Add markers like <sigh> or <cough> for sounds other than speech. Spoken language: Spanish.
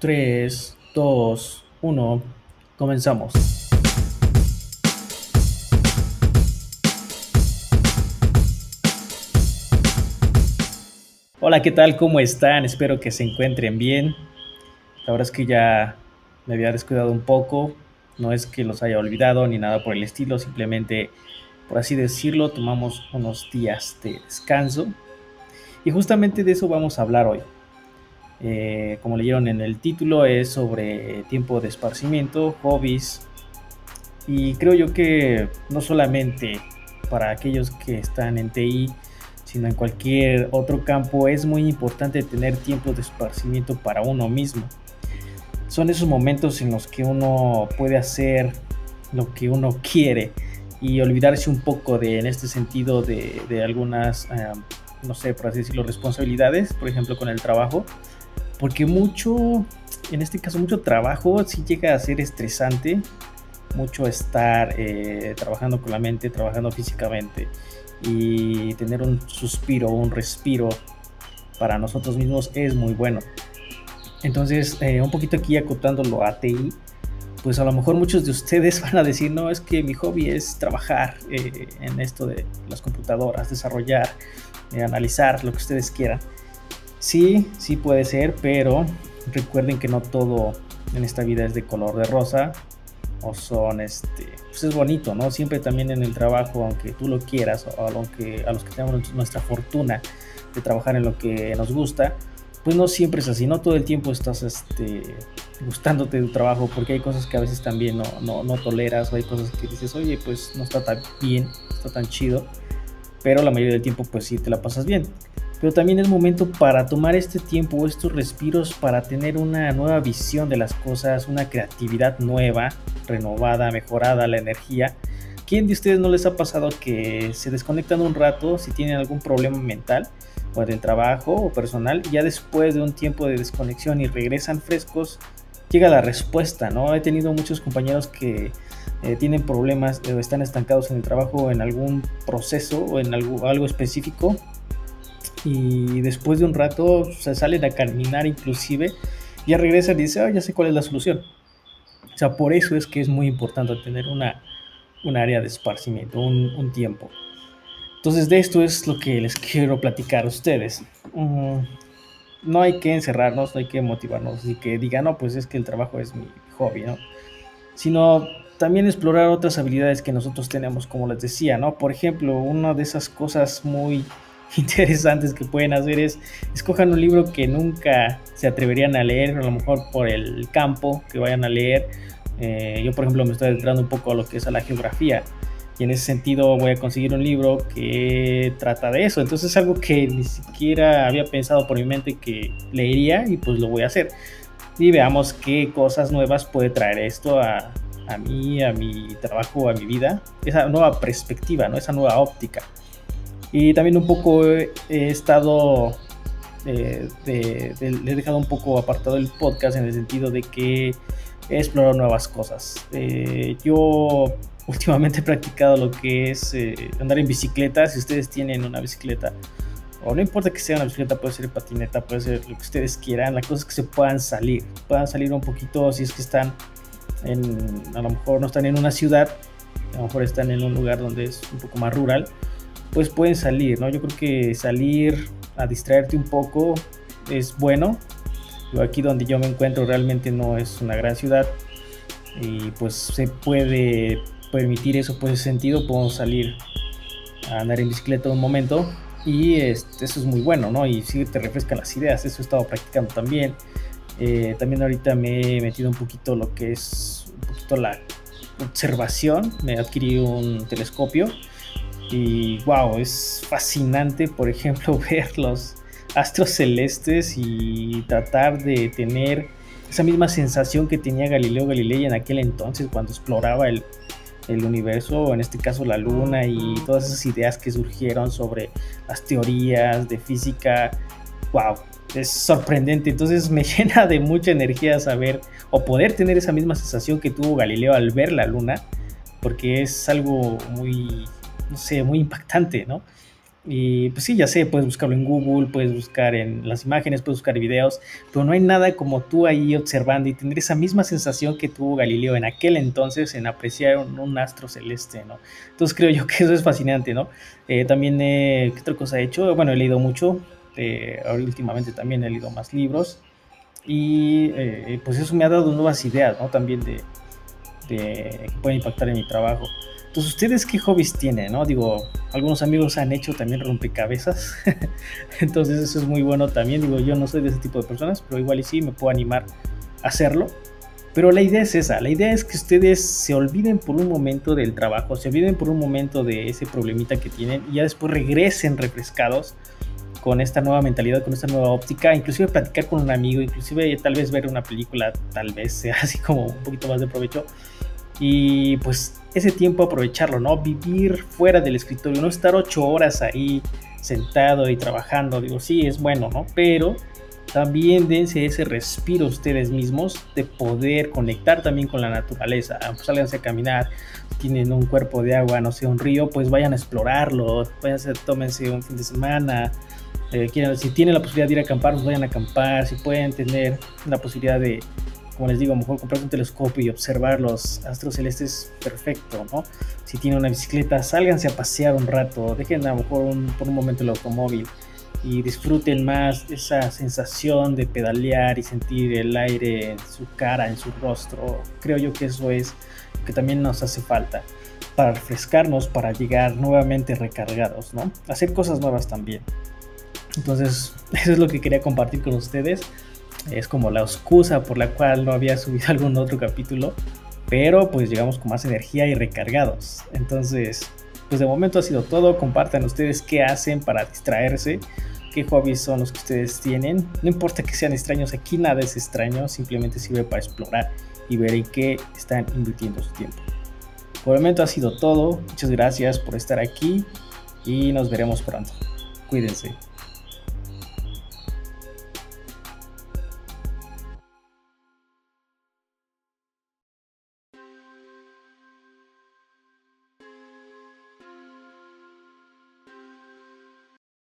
3, 2, 1, comenzamos. Hola, ¿qué tal? ¿Cómo están? Espero que se encuentren bien. La verdad es que ya me había descuidado un poco. No es que los haya olvidado ni nada por el estilo, simplemente, por así decirlo, tomamos unos días de descanso. Y justamente de eso vamos a hablar hoy. Eh, como leyeron en el título, es sobre tiempo de esparcimiento, hobbies. Y creo yo que no solamente para aquellos que están en TI, sino en cualquier otro campo, es muy importante tener tiempo de esparcimiento para uno mismo. Son esos momentos en los que uno puede hacer lo que uno quiere y olvidarse un poco de, en este sentido, de, algunas, eh, no sé, por así decirlo, responsabilidades, por ejemplo, con el trabajo porque mucho, en este caso, mucho trabajo sí llega a ser estresante, mucho estar eh, trabajando con la mente, trabajando físicamente y tener un suspiro, un respiro para nosotros mismos es muy bueno. Entonces, eh, un poquito aquí acotándolo a TI, pues a lo mejor muchos de ustedes <laughs> van a decir, no, es que mi hobby es trabajar eh, en esto de las computadoras, desarrollar, analizar, lo que ustedes quieran. Sí, sí puede ser, pero recuerden que no todo en esta vida es de color de rosa o son este pues es bonito no siempre también en el trabajo aunque tú lo quieras o a, que, a los que tenemos nuestra fortuna de trabajar en lo que nos gusta pues no siempre es así no todo el tiempo estás este gustándote de tu trabajo porque hay cosas que a veces también no, no, no toleras o hay cosas que dices oye pues no está tan bien no está tan chido pero la mayoría del tiempo pues sí te la pasas bien pero también es momento para tomar este tiempo, estos respiros, para tener una nueva visión de las cosas, una creatividad nueva, renovada, mejorada, la energía. ¿Quién de ustedes no les ha pasado que se desconectan un rato si tienen algún problema mental o del trabajo o personal y ya después de un tiempo de desconexión y regresan frescos, llega la respuesta, ¿no? He tenido muchos compañeros que eh, tienen problemas o están estancados en el trabajo en algún proceso o en algo, algo específico y después de un rato se salen a caminar inclusive, ya regresan y dicen, ya sé cuál es la solución. O sea, por eso es que es muy importante tener una, un área de esparcimiento, un, tiempo. Entonces de esto es lo que les quiero platicar a ustedes. Mm, no hay que encerrarnos, no hay que motivarnos y que digan, no, pues es que el trabajo es mi hobby, ¿no? Sino también explorar otras habilidades que nosotros tenemos, como les decía, ¿no? Por ejemplo, una de esas cosas muy <laughs> interesantes que pueden hacer es escojan un libro que nunca se atreverían a leer, a lo mejor por el campo que vayan a leer. Eh, yo, por ejemplo, me estoy entrando un poco a lo que es a la geografía y en ese sentido voy a conseguir un libro que trata de eso. Entonces es algo que ni siquiera había pensado por mi mente que leería y pues lo voy a hacer. Y veamos qué cosas nuevas puede traer esto a, a mí, a mi trabajo, a mi vida. Esa nueva perspectiva, ¿no? esa nueva óptica. Y también un poco he, estado, eh, he dejado un poco apartado el podcast en el sentido de que he explorado nuevas cosas. Eh, yo últimamente he practicado lo que es eh, andar en bicicleta. Si ustedes tienen una bicicleta, o no importa que sea una bicicleta, puede ser patineta, puede ser lo que ustedes quieran. La cosa es que se puedan salir, puedan salir un poquito si es que están en, a lo mejor no están en una ciudad, a lo mejor están en un lugar donde es un poco más rural pues pueden salir, ¿no? Yo creo que salir a distraerte un poco es bueno. Aquí donde yo me encuentro realmente no es una gran ciudad y pues se puede permitir eso por ese sentido, podemos salir a andar en bicicleta un momento y este, eso es muy bueno, ¿no? Y sí te refrescan las ideas, eso he estado practicando también. Eh, también ahorita me he metido un poquito lo que es un poquito la observación, me adquirí un telescopio y wow, es fascinante, por ejemplo, <laughs> ver los astros celestes y tratar de tener esa misma sensación que tenía Galileo Galilei en aquel entonces cuando exploraba el, el universo, en este caso la luna y todas esas ideas que surgieron sobre las teorías de física. Wow, es sorprendente. Entonces me <laughs> llena de mucha energía saber o poder tener esa misma sensación que tuvo Galileo al ver la luna, porque es algo muy no sé, muy impactante, ¿no? Y pues sí, ya sé, puedes buscarlo en Google, puedes buscar en las imágenes, puedes buscar videos, pero no hay nada como tú ahí observando y tener esa misma sensación que tuvo Galileo en aquel entonces en apreciar un, astro celeste, ¿no? Entonces creo yo <laughs> que eso es fascinante, ¿no? Eh, también, eh, ¿qué otra cosa he hecho? Bueno, he leído mucho, eh, últimamente también he leído más libros y pues eso me ha dado nuevas ideas, ¿no? También de, de que pueden impactar en mi trabajo. Entonces, ¿ustedes qué hobbies tienen? ¿no? Digo, algunos amigos han hecho también rompecabezas. <laughs> Entonces, eso es muy bueno también. Digo, yo no soy de ese tipo de personas, pero igual y sí me puedo animar a hacerlo. Pero la idea es esa, la idea es que ustedes se olviden por un momento del trabajo, se olviden por un momento de ese problemita que tienen y ya después regresen refrescados con esta nueva mentalidad, con esta nueva óptica, inclusive platicar con un amigo, inclusive tal vez ver una película, tal vez sea <laughs> así como un poquito más de provecho. Y pues ese tiempo aprovecharlo, ¿no? Vivir fuera del escritorio, no estar ocho horas ahí sentado y trabajando, digo, sí, es bueno, ¿no? Pero también dense ese respiro ustedes mismos de poder conectar también con la naturaleza. Pues sálganse a caminar, tienen un cuerpo de agua, no sé, un río, pues vayan a explorarlo, vayan a tómense un fin de semana. Eh, si tienen la posibilidad de ir a acampar, pues vayan a acampar. Si pueden tener la posibilidad de como les digo, a lo mejor comprar un telescopio y observar los astros celestes, perfecto, ¿no? Si tienen una bicicleta, sálganse a pasear un rato, dejen a lo mejor por un momento el automóvil y disfruten más esa sensación de pedalear y sentir el aire en su cara, en su rostro. Creo yo que eso es que también nos hace falta para refrescarnos, para llegar nuevamente recargados, ¿no? Hacer cosas nuevas también. Entonces, <laughs> eso es lo que quería compartir con ustedes es como la excusa por la cual no había <laughs> subido algún otro capítulo, pero pues llegamos con más energía y recargados. Entonces, pues de momento ha sido todo. Compartan ustedes qué hacen para distraerse, qué hobbies son los que ustedes tienen. No importa que sean extraños, aquí nada es extraño, simplemente sirve para explorar y ver en qué están invirtiendo su tiempo. Por el momento ha sido todo. Muchas gracias por estar aquí y nos veremos pronto. Cuídense.